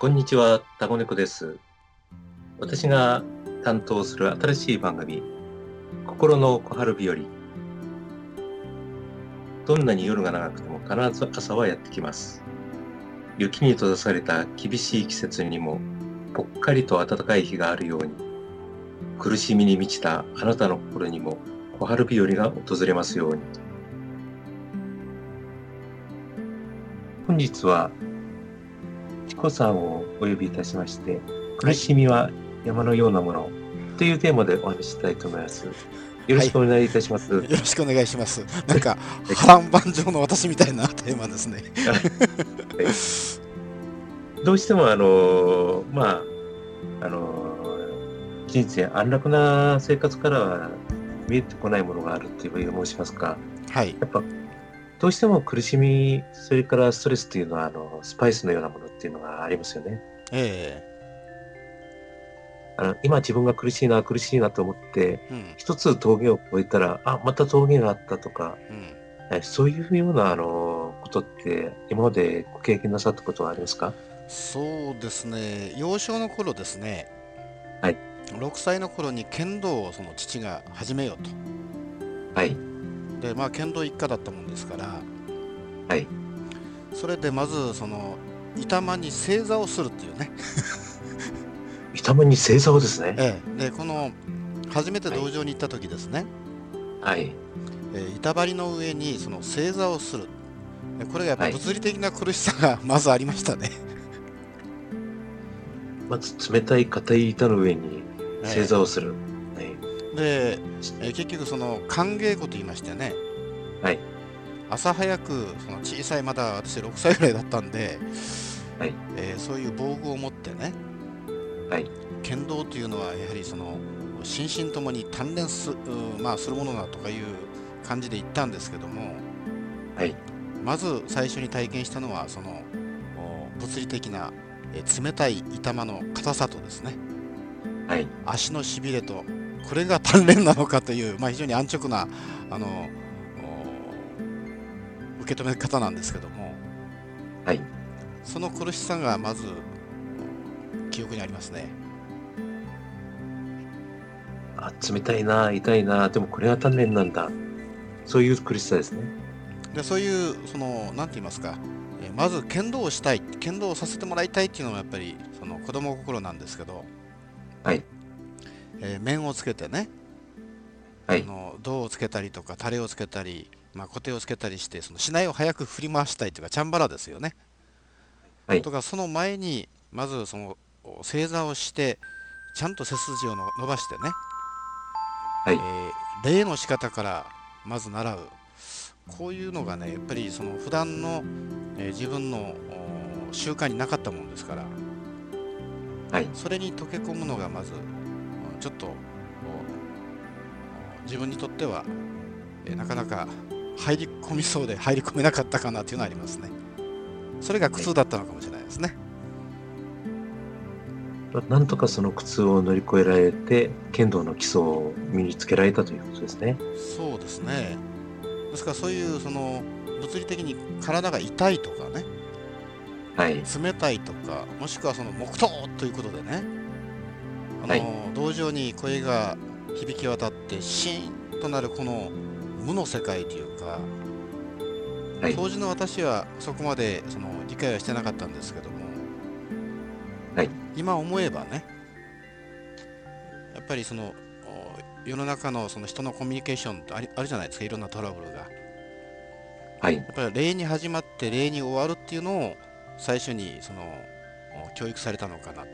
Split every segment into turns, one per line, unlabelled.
こんにちは、タコネコです。私が担当する新しい番組、心の小春日和。どんなに夜が長くても必ず朝はやってきます。雪に閉ざされた厳しい季節にも、ぽっかりと暖かい日があるように、苦しみに満ちたあなたの心にも小春日和が訪れますように。本日はチコさんをお呼びいたしまして、苦しみは山のようなものというテーマでお話ししたいと思います。よろしくお願いいたします。
よろしくお願いします。なんか波乱万丈の私みたいなテーマですね。
どうしてもあのまああの人生安楽な生活からは見えてこないものがあるという申しますか、
はい。
やっぱどうしても苦しみ、それからストレスというのはあのスパイスのようなものっていうのがありますよね。
え
あの今自分が苦しいな苦しいなと思って
えうん。
一つ峠を越えたらあまた峠があったとか
うん。
えそういうようなあのことって今までご経験なさったことはありますか？
そうですね。幼少の頃ですね。
はい。
6歳の頃に剣道をその父が始めようと。
はい
で、まあ剣道一家だったもんですから。
はい。
それでまずその板間に正座をするっていうね。
板間に正座をですね。
ええ。でこの初めて道場に行った時ですね。
はい。
えー板張りの上にその正座をする。でこれがやっぱ
はい。
物理的な苦しさが まずありましたね、
まず冷たい硬い板の上に正座をする、はい。
で、えー結局その歓迎語と言いましてね、
はい
朝早くその小さいまだ私6歳ぐらいだったんで、
はい。
えーそういう防具を持ってね、
はい。
剣道というのはやはりその心身ともに鍛錬す,まあ、するものだとかいう感じで行ったんですけども、
はい。
まず最初に体験したのはそのお物理的な、えー冷たい板間の硬さとですね。
はい。
足のしびれとこれが鍛錬なのかという、まあ、非常に安直なあのお受け止め方なんですけども
はい。
その苦しさがまずお記憶にありますね。
あ冷たいな痛いなでもこれが鍛錬なんだ。そういう苦しさですね。
でそういうその何て言いますか、えーまず剣道をしたい剣道をさせてもらいたいっていうのがやっぱりその子供心なんですけど、
はい。
えー面をつけてね、
はい。
あの銅をつけたりとかタレをつけたり、まあ、コテをつけたりしてその竹刀を早く振り回したいというかチャンバラですよね。
はい。
とかその前にまずそのお正座をしてちゃんと背筋をの伸ばしてね、
はい。
えー礼の仕方からまず習う。こういうのがねやっぱりその普段の、えー自分のお習慣になかったもんですから。
はい。
それに溶け込むのがまずおちょっと自分にとっては、えーなかなか入り込みそうで入り込めなかったかなというのはありますね。それが苦痛だったのかもしれないですね、
なんとかその苦痛を乗り越えられて剣道の基礎を身につけられたということですね。
そうですね。ですからそういうその物理的に体が痛いとかね。
はい。
冷たいとかもしくはその黙祷ということでね。あの、
はい。
道場に声が響き渡ってシーンとなるこの無の世界というか、
はい。
当時の私はそこまでその理解はしてなかったんですけども、
はい。
今思えばねやっぱりそのお世の中のその人のコミュニケーションってありあるじゃないですかいろんなトラブルが。
はい。
やっぱり礼に始まって礼に終わるっていうのを最初にそのお教育されたのかな。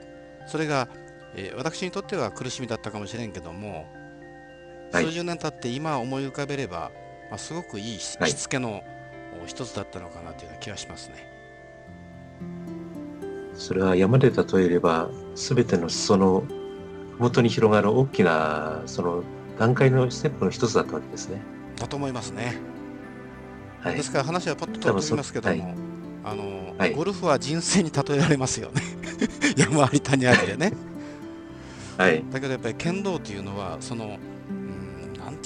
それが、えー私にとっては苦しみだったかもしれんけども、
はい
数十年経って今思い浮かべれば、まあ、すごくいいしつけのお一つだったのかなという気がしますね。
それは山で例えれば全ての裾の麓に広がる大きなその段階のステップの一つだったわけですね
だと思いますね。
はい
ですから話はパッと飛びますけども、
はい
あの
はい
ゴルフは人生に例えられますよね。山あり谷ありでね。
はい
だけどやっぱり剣道というのはその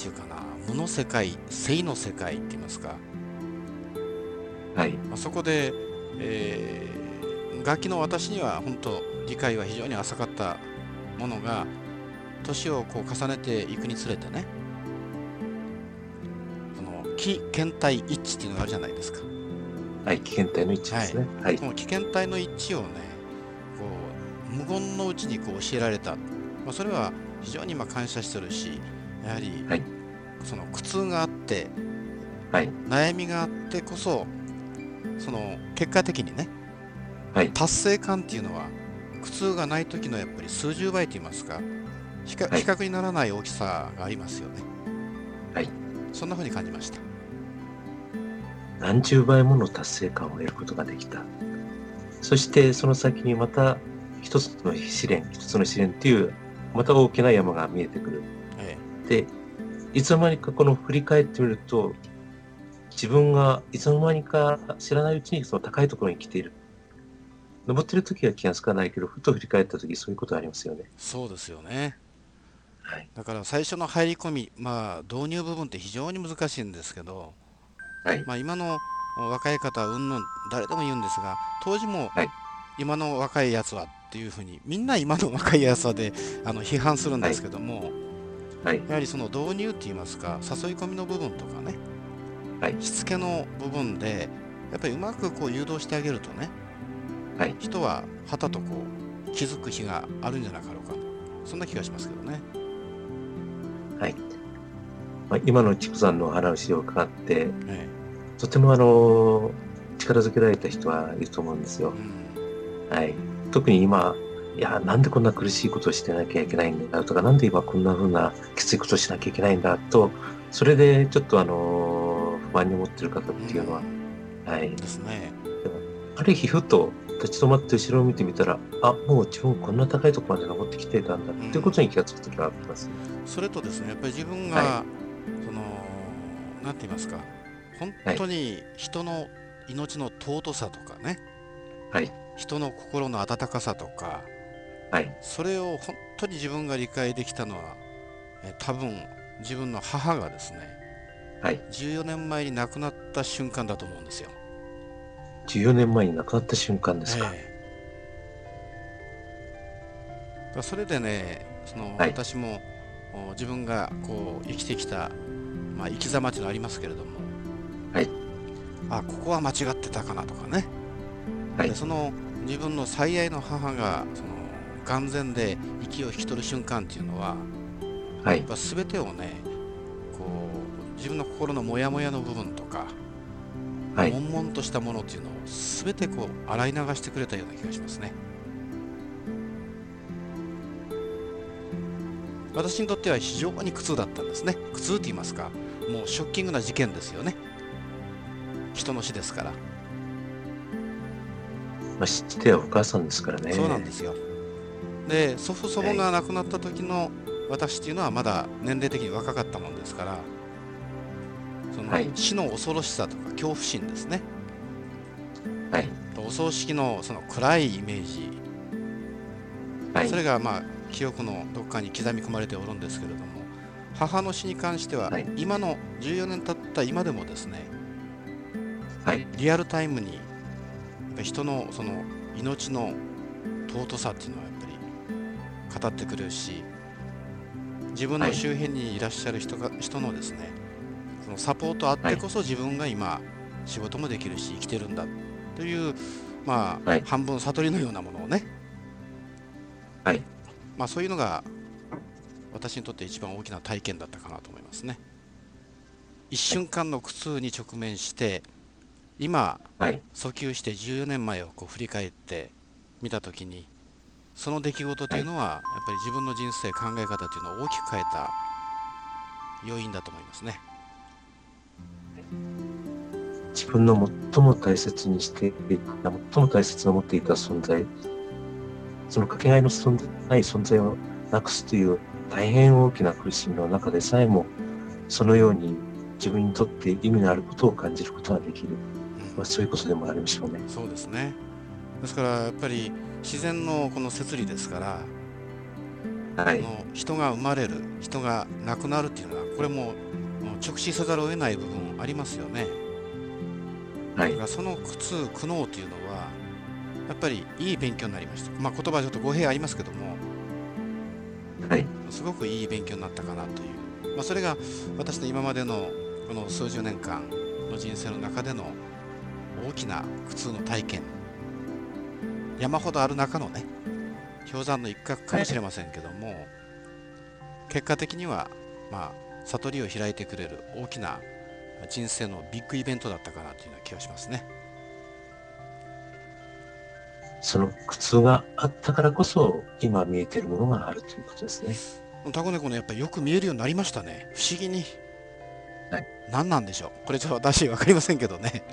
ていうかな無の世界性の世界って言いますか、
はい。
まあ、そこで、えー楽器の私には本当理解は非常に浅かったものが年をこう重ねていくにつれてねその気検体一致っていうのがあるじゃないですか。
はい、危険体の一致ですね。はい。
この危険体の一致をねこう無言のうちにこう教えられた、まあ、それは非常に今感謝してるしやはり
はい
その苦痛があって
はい。
悩みがあってこそその結果的にね
はい。
達成感っていうのは苦痛がない時のやっぱり数十倍と言いますか比較,、
はい
比較にならない大きさがありますよね
はい
そんな風に感じました
何十倍もの達成感を得ることができた。そしてその先にまた一つの試練、一つの試練っていう、また大きな山が見えてくる。
え
で、いつの間にかこの振り返ってみると、自分がいつの間にか知らないうちにその高いところに来ている。登ってる時は気がつかないけど、ふと振り返った時そういうことありますよね。
えそうですよね
はい。
だから最初の入り込みまあ導入部分って非常に難しいんですけど、
はい。
まあ、今の若い方はうんぬん誰でも言うんですが当時も
はい
今の若いやつはっていうふうにみんな今の若いやつはであの批判するんですけども、
はい。
やはりその導入って言いますか誘い込みの部分とかね、
はい
しつけの部分でやっぱりうまくこう誘導してあげるとね
はい。
人ははたとこう気づく日があるんじゃなかろうかそんな気がしますけどね。
はい。まあ、今の畜産のお話を伺って、
え
とてもあの、力づけられた人はいると思うんですよ
え。うん
はい。特に今、いや、なんでこんな苦しいことをしてなきゃいけないんだとか、なんで今こんな風なきついことをしなきゃいけないんだと、それでちょっとあの、不安に思ってる方っていうのは、はい。
ですね。
ある日ふと立ち止まって後ろを見てみたら、あ、もう自分こんな高いところまで登ってきてたんだっていうことに気がつくときはあります。
それとですねやっぱり自分が、
は
そのなんて言いますか本当に人の命の尊さとかね、
はい。
人の心の温かさとか
はい。
それを本当に自分が理解できたのはえ多分自分の母がですね
はい。
14年前に亡くなった瞬間だと思うんですよ。
14年前に亡くなった瞬間ですか？
ええだからそれでねその、
はい
私もお自分がこう生きてきた、まあ、生き様っていうのはありますけれども、
はい
あここは間違ってたかなとかね、
はい
でその自分の最愛の母がその眼前で息を引き取る瞬間っていうのは
はい
やっ。ぱ全てをねこう自分の心のモヤモヤの部分とか、
はい。
悶々としたものっていうのを全てこう洗い流してくれたような気がしますね。私にとっては非常に苦痛だったんですね。苦痛って言いますか、もうショッキングな事件ですよね。人の死ですから。
まあ、知ってはお母さんですからね。
そうなんですよ。で、祖父祖母が亡くなった時の私っていうのはまだ年齢的に若かったもんですから、その
はい
死の恐ろしさとか恐怖心ですね。
はい。
とお葬式のその暗いイメージ、
はい
そ。れがまあ記憶のどっかに刻み込まれておるんですけれども母の死に関しては、
はい
今の14年経った今でもですね
はい。
リアルタイムに人のその命の尊さっていうのは語ってくれるし自分の周辺にいらっしゃる人が、人のですねそのサポートあってこそ自分が今仕事もできるし生きてるんだというまあ、
はい
半分悟りのようなものをね
はい。
まあそういうのが私にとって一番大きな体験だったかなと思いますね。一瞬間の苦痛に直面して今
はい。
訴求して14年前をこう振り返ってみたときにその出来事というのはやっぱり自分の人生考え方というのを大きく変えた要因だと思いますね。
自分の最も大切にしていた、最も大切に思っていた存在、そのかけがえの存在ない存在をなくすという大変大きな苦しみの中でさえも、そのように自分にとって意味のあることを感じることができる。
うん
まあ、そういうことでもありましょうね。
そうですね。ですからやっぱり自然のこの摂理ですから、
はい。
この人が生まれる人が亡くなるっていうのはこれも直視せざるを得ない部分ありますよね。
はい
だか。らその苦痛苦悩というのはややっぱりいい勉強になりました。まあ、言葉はちょっと語弊ありますけども、
はい。
すごくいい勉強になったかなという、まあ、それが私の今までのこの数十年間の人生の中での大きな苦痛の体験山ほどある中のね氷山の一角かもしれませんけども、結果的にはまあ悟りを開いてくれる大きな人生のビッグイベントだったかなというような気がしますね。
その苦痛があったからこそ、今見えているものがあるということですね。
タコネコのやっぱりよく見えるようになりましたね。不思議に。
はい
何なんでしょう。これちょっと私分かりませんけどね。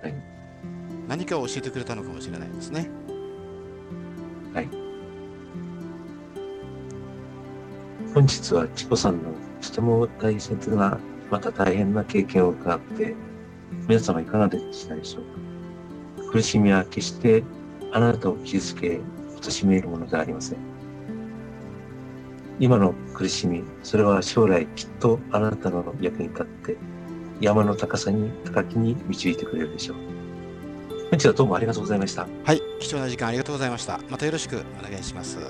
はい
何かを教えてくれたのかもしれないですね。
はい本日はチコさんのとても大切な、また大変な経験を伺って、皆様いかがでしたでしょうか？苦しみは決してあなたを傷つけ、貶めるものではありません。今の苦しみ、それは将来きっとあなたの役に立って、山の高さに、高きに導いてくれるでしょう。本日はどうもありがとうございました。
はい。貴重な時間ありがとうございました。またよろしくお願いします。
よ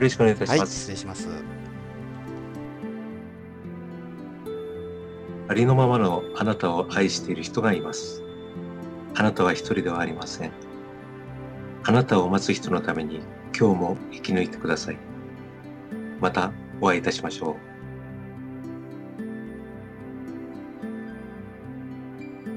ろしくお願いいた。します。
はい失礼します。
ありのままのあなたを愛している人がいます。あなたは一人ではありません。あなたを待つ人のために今日も生き抜いてください。またお会いいたしましょう。